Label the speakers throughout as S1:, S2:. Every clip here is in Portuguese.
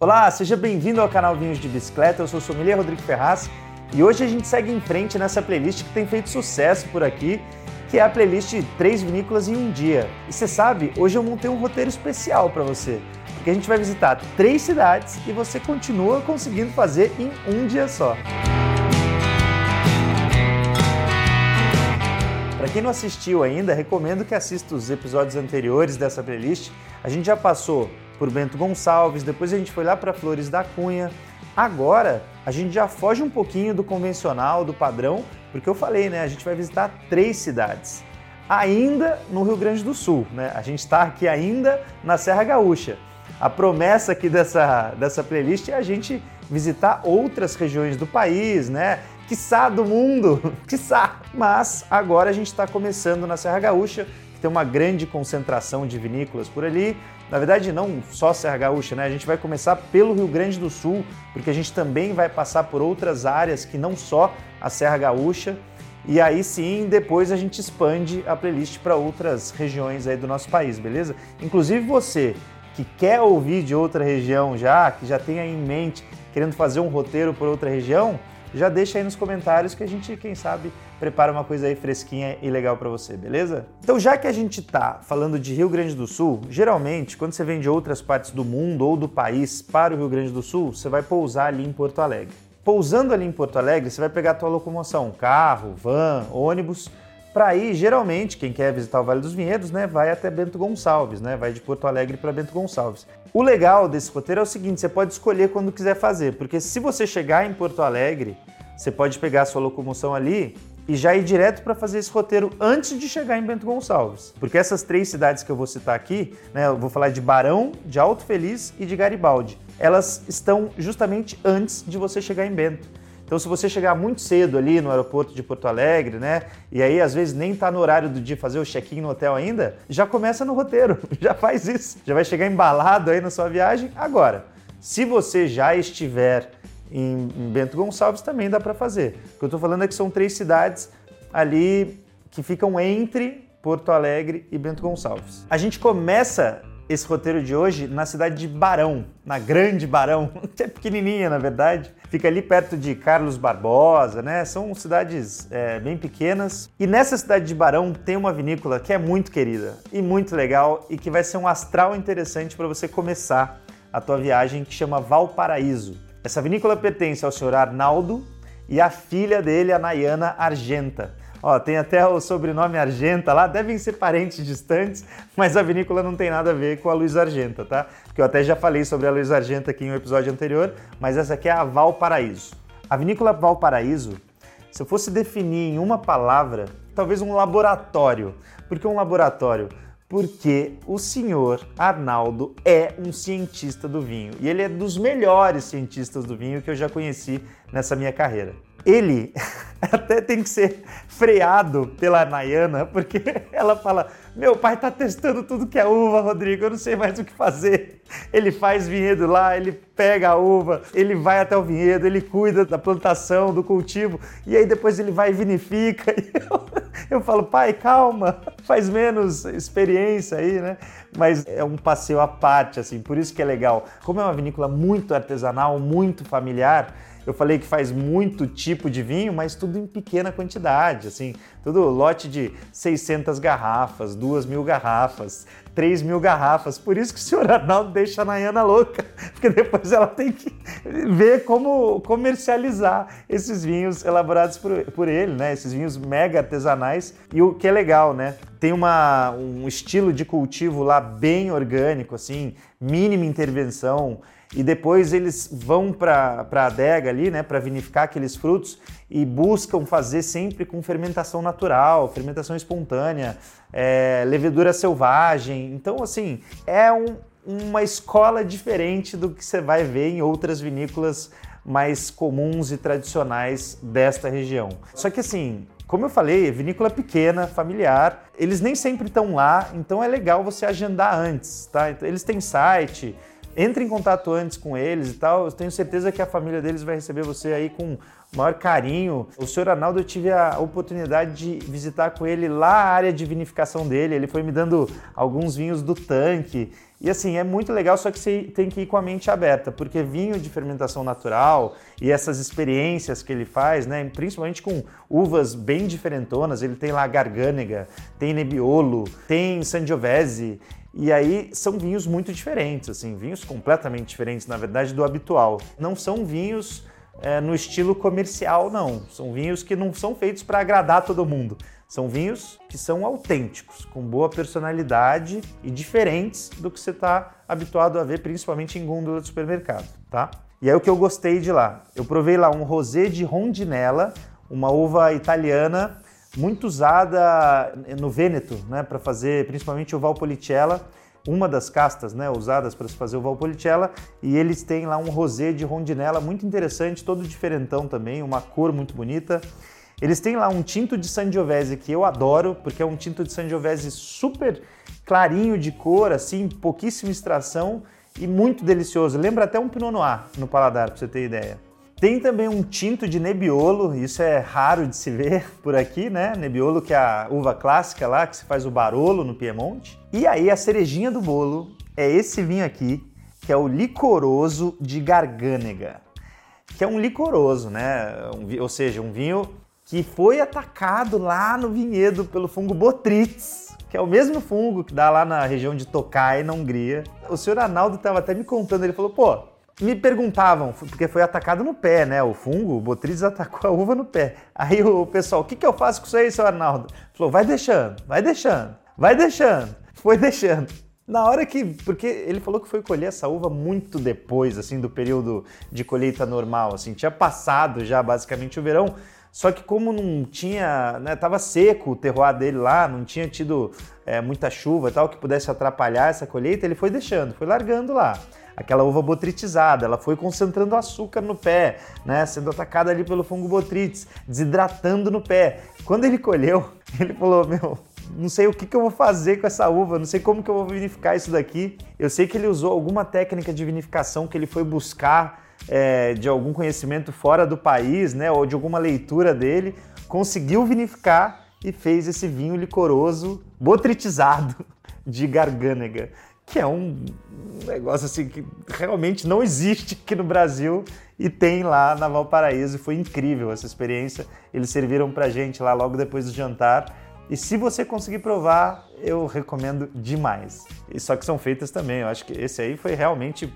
S1: Olá, seja bem-vindo ao canal Vinhos de Bicicleta. Eu sou o sommelier Rodrigo Ferraz e hoje a gente segue em frente nessa playlist que tem feito sucesso por aqui, que é a playlist Três Vinícolas em um Dia. E você sabe, hoje eu montei um roteiro especial para você, porque a gente vai visitar três cidades e você continua conseguindo fazer em um dia só. Para quem não assistiu ainda, recomendo que assista os episódios anteriores dessa playlist. A gente já passou por Bento Gonçalves, depois a gente foi lá para Flores da Cunha. Agora a gente já foge um pouquinho do convencional, do padrão, porque eu falei, né? A gente vai visitar três cidades. Ainda no Rio Grande do Sul, né? A gente está aqui ainda na Serra Gaúcha. A promessa aqui dessa, dessa playlist é a gente visitar outras regiões do país, né? quiçá do mundo, quiçá. Mas agora a gente está começando na Serra Gaúcha, que tem uma grande concentração de vinícolas por ali. Na verdade, não só Serra Gaúcha, né? A gente vai começar pelo Rio Grande do Sul, porque a gente também vai passar por outras áreas que não só a Serra Gaúcha. E aí sim, depois a gente expande a playlist para outras regiões aí do nosso país, beleza? Inclusive você que quer ouvir de outra região já, que já tem aí em mente querendo fazer um roteiro por outra região, já deixa aí nos comentários que a gente, quem sabe, prepara uma coisa aí fresquinha e legal para você, beleza? Então, já que a gente tá falando de Rio Grande do Sul, geralmente, quando você vem de outras partes do mundo ou do país para o Rio Grande do Sul, você vai pousar ali em Porto Alegre. Pousando ali em Porto Alegre, você vai pegar a tua locomoção, carro, van, ônibus, para ir, geralmente, quem quer visitar o Vale dos Vinhedos, né, vai até Bento Gonçalves, né, vai de Porto Alegre para Bento Gonçalves. O legal desse roteiro é o seguinte, você pode escolher quando quiser fazer, porque se você chegar em Porto Alegre, você pode pegar a sua locomoção ali e já ir direto para fazer esse roteiro antes de chegar em Bento Gonçalves. Porque essas três cidades que eu vou citar aqui, né, eu vou falar de Barão, de Alto Feliz e de Garibaldi, elas estão justamente antes de você chegar em Bento. Então, se você chegar muito cedo ali no aeroporto de Porto Alegre, né? E aí às vezes nem tá no horário do dia fazer o check-in no hotel ainda, já começa no roteiro, já faz isso. Já vai chegar embalado aí na sua viagem agora. Se você já estiver em, Bento Gonçalves, também dá para fazer. O que eu estou falando é que são três cidades ali que ficam entre Porto Alegre e Bento Gonçalves. A gente começa esse roteiro de hoje na cidade de Barão, na Grande Barão, que é pequenininha na verdade, fica ali perto de Carlos Barbosa, né? São cidades é, bem pequenas. E nessa cidade de Barão tem uma vinícola que é muito querida e muito legal e que vai ser um astral interessante para você começar a tua viagem, que chama Valparaíso. Essa vinícola pertence ao senhor Arnaldo e à filha dele, a Nayana Argenta. Ó, tem até o sobrenome Argenta lá, devem ser parentes distantes, mas a vinícola não tem nada a ver com a Luiz Argenta, tá? Porque eu até já falei sobre a Luiz Argenta aqui em um episódio anterior, mas essa aqui é a Valparaíso. A vinícola Valparaíso, se eu fosse definir em uma palavra, talvez um laboratório. Por que um laboratório? Porque o senhor Arnaldo é um cientista do vinho. E ele é dos melhores cientistas do vinho que eu já conheci nessa minha carreira. Ele até tem que ser freado pela Nayana, porque ela fala: Meu pai tá testando tudo que é uva, Rodrigo, eu não sei mais o que fazer. Ele faz vinhedo lá, ele pega a uva, ele vai até o vinhedo, ele cuida da plantação, do cultivo, e aí depois ele vai e vinifica. E eu, eu falo: Pai, calma, faz menos experiência aí, né? Mas é um passeio à parte, assim, por isso que é legal. Como é uma vinícola muito artesanal, muito familiar eu falei que faz muito tipo de vinho, mas tudo em pequena quantidade, assim, tudo lote de 600 garrafas, 2 mil garrafas, 3 mil garrafas. Por isso que o senhor Arnaldo deixa a Nayana louca, porque depois ela tem que ver como comercializar esses vinhos elaborados por, por ele, né? Esses vinhos mega artesanais. E o que é legal, né? Tem uma, um estilo de cultivo lá bem orgânico, assim, mínima intervenção e depois eles vão para a adega ali, né, para vinificar aqueles frutos e buscam fazer sempre com fermentação natural, fermentação espontânea, é, levedura selvagem. Então, assim, é um, uma escola diferente do que você vai ver em outras vinícolas mais comuns e tradicionais desta região. Só que assim, como eu falei, vinícola pequena, familiar, eles nem sempre estão lá, então é legal você agendar antes, tá? Então, eles têm site, entre em contato antes com eles e tal. Eu tenho certeza que a família deles vai receber você aí com maior carinho. O senhor Arnaldo, eu tive a oportunidade de visitar com ele lá a área de vinificação dele. Ele foi me dando alguns vinhos do tanque. E assim, é muito legal, só que você tem que ir com a mente aberta, porque vinho de fermentação natural e essas experiências que ele faz, né, principalmente com uvas bem diferentonas, ele tem lá Garganega, tem Nebbiolo, tem Sangiovese, e aí são vinhos muito diferentes, assim, vinhos completamente diferentes, na verdade, do habitual. Não são vinhos é, no estilo comercial, não. São vinhos que não são feitos para agradar todo mundo. São vinhos que são autênticos, com boa personalidade e diferentes do que você está habituado a ver, principalmente em gôndola de supermercado, tá? E aí o que eu gostei de lá? Eu provei lá um rosé de rondinella, uma uva italiana muito usada no Vêneto, né, para fazer principalmente o Valpolicella uma das castas né, usadas para se fazer o Valpolicella, e eles têm lá um rosé de rondinella muito interessante, todo diferentão também, uma cor muito bonita. Eles têm lá um tinto de Sangiovese que eu adoro, porque é um tinto de Sangiovese super clarinho de cor, assim, pouquíssima extração e muito delicioso. Lembra até um Pinot Noir no paladar, para você ter ideia. Tem também um tinto de Nebbiolo, isso é raro de se ver por aqui, né? Nebbiolo que é a uva clássica lá, que se faz o Barolo no Piemonte. E aí a cerejinha do bolo é esse vinho aqui, que é o licoroso de Garganega, que é um licoroso, né? Um, ou seja, um vinho que foi atacado lá no vinhedo pelo fungo Botrytis, que é o mesmo fungo que dá lá na região de Tokai, na Hungria. O senhor Arnaldo estava até me contando, ele falou, pô, me perguntavam, porque foi atacado no pé, né? O fungo, o Botrytis atacou a uva no pé. Aí o pessoal, o que, que eu faço com isso aí, seu Arnaldo? Falou, vai deixando, vai deixando, vai deixando. Foi deixando. Na hora que. Porque ele falou que foi colher essa uva muito depois, assim, do período de colheita normal, assim. Tinha passado já basicamente o verão. Só que como não tinha, né, tava seco o terroir dele lá, não tinha tido é, muita chuva e tal que pudesse atrapalhar essa colheita, ele foi deixando, foi largando lá aquela uva botritizada, ela foi concentrando açúcar no pé, né, sendo atacada ali pelo fungo botrytis, desidratando no pé. Quando ele colheu, ele falou: Meu, não sei o que, que eu vou fazer com essa uva, não sei como que eu vou vinificar isso daqui. Eu sei que ele usou alguma técnica de vinificação que ele foi buscar é, de algum conhecimento fora do país, né, ou de alguma leitura dele, conseguiu vinificar e fez esse vinho licoroso botritizado de Garganega que é um negócio assim que realmente não existe aqui no Brasil e tem lá na Valparaíso. Foi incrível essa experiência. Eles serviram pra gente lá logo depois do jantar. E se você conseguir provar, eu recomendo demais. E só que são feitas também. Eu acho que esse aí foi realmente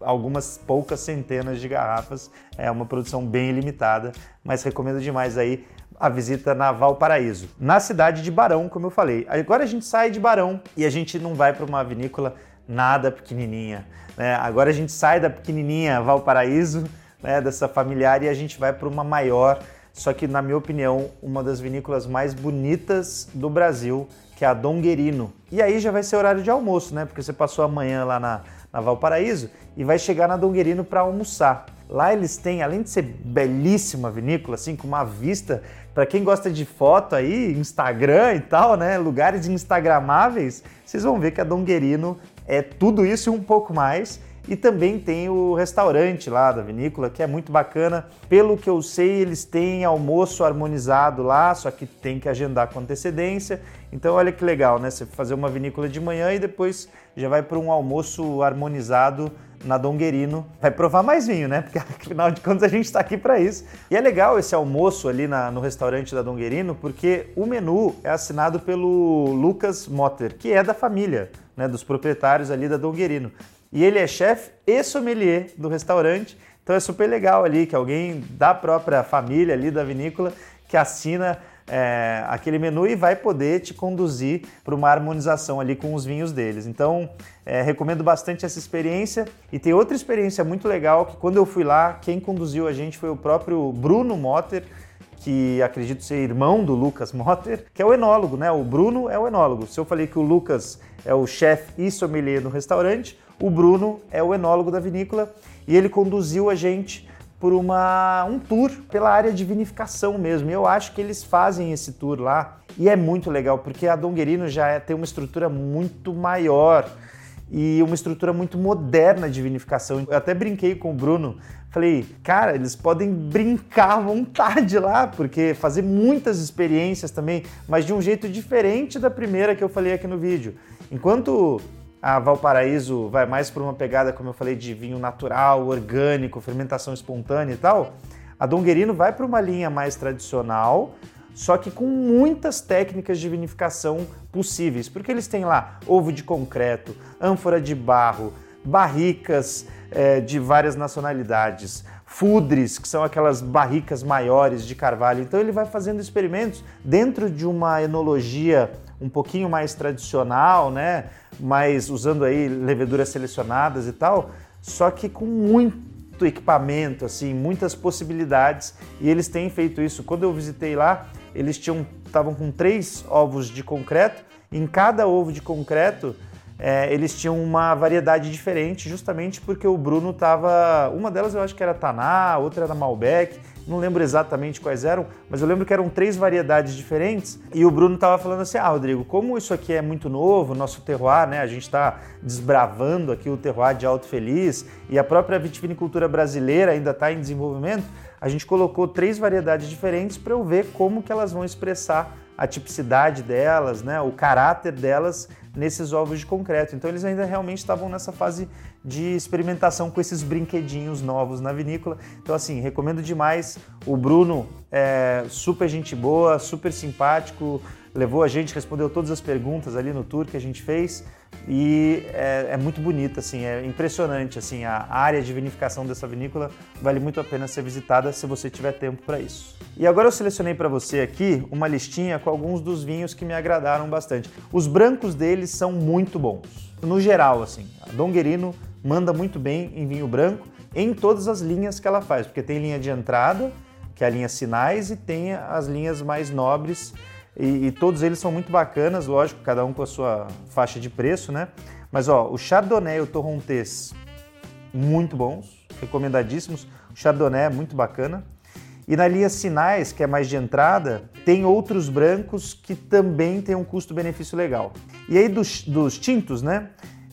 S1: algumas poucas centenas de garrafas. É uma produção bem limitada, mas recomendo demais aí a visita na Valparaíso, na cidade de Barão, como eu falei. Agora a gente sai de Barão e a gente não vai para uma vinícola nada pequenininha. Né? Agora a gente sai da pequenininha Valparaíso, né, dessa familiar, e a gente vai para uma maior, só que na minha opinião, uma das vinícolas mais bonitas do Brasil, que é a Donguerino. E aí já vai ser horário de almoço, né? Porque você passou a manhã lá na, na Valparaíso e vai chegar na Donguerino para almoçar. Lá eles têm, além de ser belíssima vinícola, assim, com uma vista para quem gosta de foto aí, Instagram e tal, né? Lugares instagramáveis, vocês vão ver que a Donguerino é tudo isso e um pouco mais. E também tem o restaurante lá da vinícola, que é muito bacana. Pelo que eu sei, eles têm almoço harmonizado lá, só que tem que agendar com antecedência. Então, olha que legal, né? Você fazer uma vinícola de manhã e depois já vai para um almoço harmonizado na Donguerino. Vai provar mais vinho, né? Porque afinal de contas a gente está aqui para isso. E é legal esse almoço ali na, no restaurante da Donguerino, porque o menu é assinado pelo Lucas Motter, que é da família, né? Dos proprietários ali da Donguerino. E ele é chefe e sommelier do restaurante. Então é super legal ali que alguém da própria família ali da vinícola que assina é, aquele menu e vai poder te conduzir para uma harmonização ali com os vinhos deles. Então, é, recomendo bastante essa experiência. E tem outra experiência muito legal que quando eu fui lá, quem conduziu a gente foi o próprio Bruno Motter, que acredito ser irmão do Lucas Motter, que é o enólogo, né? O Bruno é o enólogo. Se eu falei que o Lucas é o chefe e sommelier no restaurante, o Bruno é o enólogo da vinícola e ele conduziu a gente por uma, um tour pela área de vinificação mesmo. Eu acho que eles fazem esse tour lá e é muito legal porque a Donguerino já é, tem uma estrutura muito maior e uma estrutura muito moderna de vinificação. Eu até brinquei com o Bruno, falei, cara, eles podem brincar à vontade lá, porque fazer muitas experiências também, mas de um jeito diferente da primeira que eu falei aqui no vídeo. Enquanto a Valparaíso vai mais para uma pegada, como eu falei, de vinho natural, orgânico, fermentação espontânea e tal, a Donguerino vai para uma linha mais tradicional, só que com muitas técnicas de vinificação possíveis, porque eles têm lá ovo de concreto, ânfora de barro, barricas é, de várias nacionalidades, fudres, que são aquelas barricas maiores de carvalho. Então ele vai fazendo experimentos dentro de uma enologia um pouquinho mais tradicional, né? Mas usando aí leveduras selecionadas e tal, só que com muito equipamento, assim, muitas possibilidades. E eles têm feito isso. Quando eu visitei lá, eles tinham estavam com três ovos de concreto. Em cada ovo de concreto, é, eles tinham uma variedade diferente, justamente porque o Bruno estava. Uma delas eu acho que era Taná, outra era Malbec, não lembro exatamente quais eram, mas eu lembro que eram três variedades diferentes. E o Bruno estava falando assim: ah, Rodrigo, como isso aqui é muito novo, nosso terroir, né? A gente está desbravando aqui o terroir de Alto Feliz e a própria vitivinicultura brasileira ainda está em desenvolvimento a gente colocou três variedades diferentes para eu ver como que elas vão expressar a tipicidade delas, né, o caráter delas nesses ovos de concreto. Então eles ainda realmente estavam nessa fase de experimentação com esses brinquedinhos novos na vinícola. Então assim, recomendo demais. O Bruno é super gente boa, super simpático, levou a gente, respondeu todas as perguntas ali no tour que a gente fez e é, é, muito bonita, assim, é impressionante, assim, a área de vinificação dessa vinícola vale muito a pena ser visitada se você tiver tempo para isso. E agora eu selecionei para você aqui uma listinha com alguns dos vinhos que me agradaram bastante. Os brancos deles são muito bons, no geral, assim, a Donguerino manda muito bem em vinho branco em todas as linhas que ela faz, porque tem linha de entrada, que é a linha Sinais, e tem as linhas mais nobres, e, e, todos eles são muito bacanas, lógico, cada um com a sua faixa de preço, né? Mas ó, o Chardonnay e o Torrontés, muito bons, recomendadíssimos. O Chardonnay é muito bacana. E na linha Sinais, que é mais de entrada, tem outros brancos que também tem um custo-benefício legal. E aí dos, dos, tintos, né?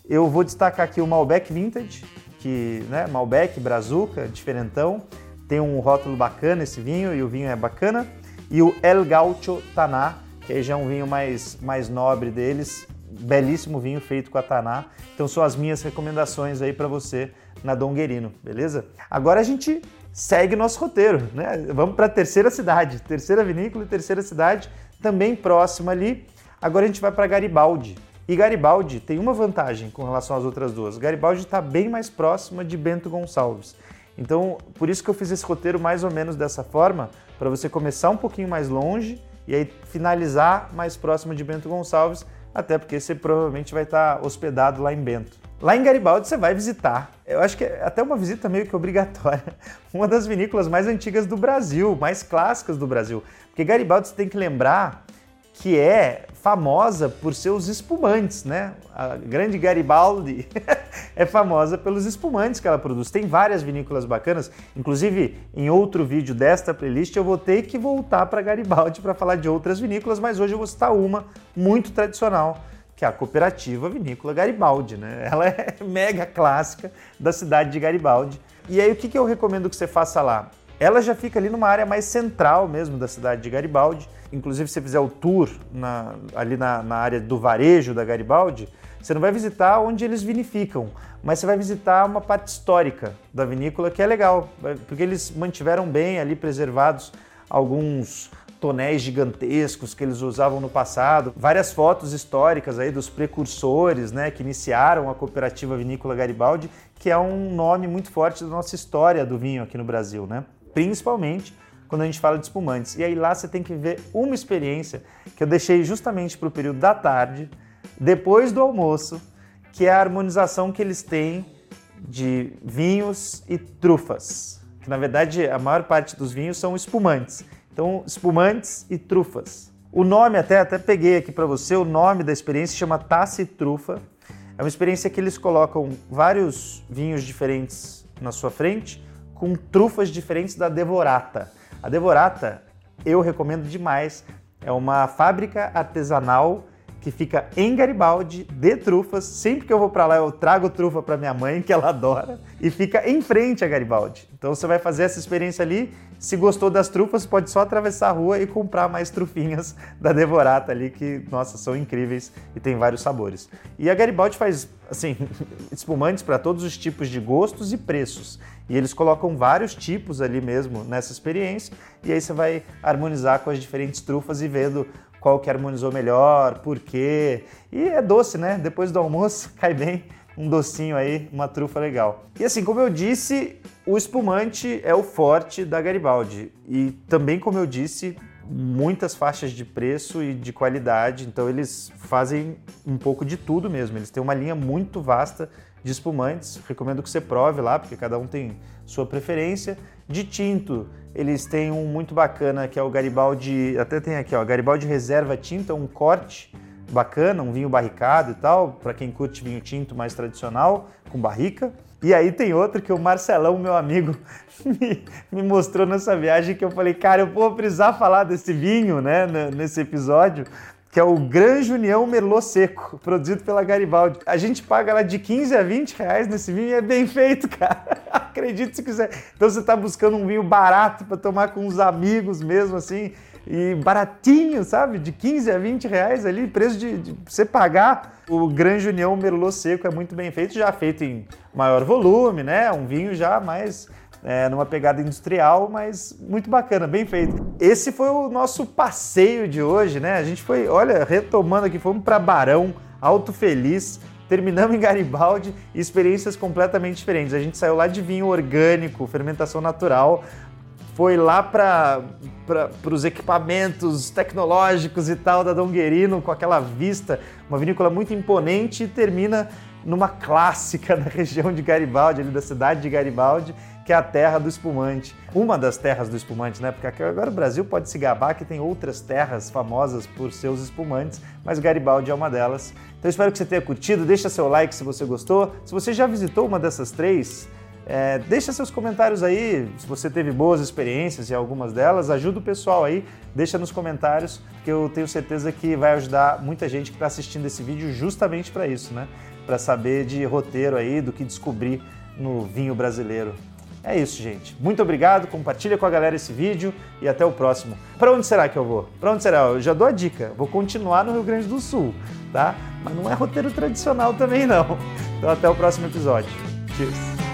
S1: Eu vou destacar aqui o Malbec Vintage, que, né, Malbec, Brazuca, diferentão. Tem um rótulo bacana esse vinho e o vinho é bacana e o El Gaucho Taná, que aí já é um vinho mais, mais nobre deles, belíssimo vinho feito com a Taná. Então são as minhas recomendações aí para você na Donguerino, beleza? Agora a gente segue nosso roteiro, né? Vamos para a terceira cidade, terceira vinícola e terceira cidade, também próxima ali. Agora a gente vai para Garibaldi. E Garibaldi tem uma vantagem com relação às outras duas. Garibaldi está bem mais próxima de Bento Gonçalves. Então, por isso que eu fiz esse roteiro mais ou menos dessa forma, para você começar um pouquinho mais longe e aí finalizar mais próximo de Bento Gonçalves, até porque você provavelmente vai estar hospedado lá em Bento. Lá em Garibaldi você vai visitar, eu acho que é até uma visita meio que obrigatória, uma das vinícolas mais antigas do Brasil, mais clássicas do Brasil. Porque Garibaldi você tem que lembrar que é famosa por seus espumantes, né? A grande Garibaldi é famosa pelos espumantes que ela produz. Tem várias vinícolas bacanas, inclusive em outro vídeo desta playlist eu vou ter que voltar para Garibaldi para falar de outras vinícolas, mas hoje eu vou citar uma muito tradicional, que é a Cooperativa Vinícola Garibaldi, né? Ela é mega clássica da cidade de Garibaldi. E aí o que, que eu recomendo que você faça lá? Ela já fica ali numa área mais central mesmo da cidade de Garibaldi. Inclusive, se você fizer o tour na, ali na, na área do varejo da Garibaldi, você não vai visitar onde eles vinificam, mas você vai visitar uma parte histórica da vinícola que é legal, porque eles mantiveram bem ali preservados alguns tonéis gigantescos que eles usavam no passado, várias fotos históricas aí dos precursores, né, que iniciaram a cooperativa vinícola Garibaldi, que é um nome muito forte da nossa história do vinho aqui no Brasil, né? principalmente quando a gente fala de espumantes. E aí lá você tem que ver uma experiência que eu deixei justamente para o período da tarde, depois do almoço, que é a harmonização que eles têm de vinhos e trufas. Que na verdade a maior parte dos vinhos são espumantes. Então, espumantes e trufas. O nome até até peguei aqui para você, o nome da experiência chama Taça e Trufa. É uma experiência que eles colocam vários vinhos diferentes na sua frente com trufas diferentes da Devorata. A Devorata eu recomendo demais. É uma fábrica artesanal que fica em Garibaldi, de trufas. Sempre que eu vou para lá, eu trago trufa para minha mãe, que ela adora, e fica em frente a Garibaldi. Então você vai fazer essa experiência ali. Se gostou das trufas, pode só atravessar a rua e comprar mais trufinhas da Devorata ali, que, nossa, são incríveis e tem vários sabores. E a Garibaldi faz, assim, espumantes para todos os tipos de gostos e preços. E eles colocam vários tipos ali mesmo nessa experiência, e aí você vai harmonizar com as diferentes trufas e vendo qual que harmonizou melhor, por quê. E é doce, né? Depois do almoço, cai bem um docinho aí, uma trufa legal. E assim, como eu disse, o espumante é o forte da Garibaldi. E também, como eu disse, muitas faixas de preço e de qualidade, então eles fazem um pouco de tudo mesmo. Eles têm uma linha muito vasta de espumantes, recomendo que você prove lá, porque cada um tem sua preferência. De tinto, eles têm um muito bacana que é o Garibaldi, até tem aqui, ó, Garibaldi Reserva Tinta, um corte bacana, um vinho barricado e tal, para quem curte vinho tinto mais tradicional, com barrica. E aí tem outro que o Marcelão, meu amigo, me, me, mostrou nessa viagem que eu falei, cara, eu vou precisar falar desse vinho, né, nesse episódio, que é o Gran União Merlot Seco, produzido pela Garibaldi. A gente paga lá de 15 a 20 reais nesse vinho e é bem feito, cara. Acredite se quiser. Então você está buscando um vinho barato para tomar com os amigos mesmo, assim, e baratinho, sabe? De 15 a 20 reais ali, preço de, de você pagar. O Gran União Merlot Seco é muito bem feito, já feito em maior volume, né? Um vinho já mais é, numa pegada industrial, mas muito bacana, bem feito. Esse foi o nosso passeio de hoje, né? A gente foi, olha, retomando aqui, fomos para Barão, Alto Feliz, terminamos em Garibaldi, experiências completamente diferentes. A gente saiu lá de vinho orgânico, fermentação natural, foi lá para os equipamentos tecnológicos e tal da Donguerino, com aquela vista, uma vinícola muito imponente e termina numa clássica da região de Garibaldi, ali da cidade de Garibaldi, que é a terra do espumante. Uma das terras do espumante, né? Porque agora o Brasil pode se gabar que tem outras terras famosas por seus espumantes, mas Garibaldi é uma delas. Então espero que você tenha curtido, deixa seu like se você gostou. Se você já visitou uma dessas três, é, deixa seus comentários aí, se você teve boas experiências e algumas delas, ajuda o pessoal aí, deixa nos comentários, que eu tenho certeza que vai ajudar muita gente que está assistindo esse vídeo justamente para isso, né? Para saber de roteiro aí, do que descobrir no vinho brasileiro. É isso, gente. Muito obrigado, compartilha com a galera esse vídeo e até o próximo. Para onde será que eu vou? Para onde será? Eu já dou a dica. Vou continuar no Rio Grande do Sul, tá? Mas não é roteiro tradicional também não. Então até o próximo episódio. Cheers.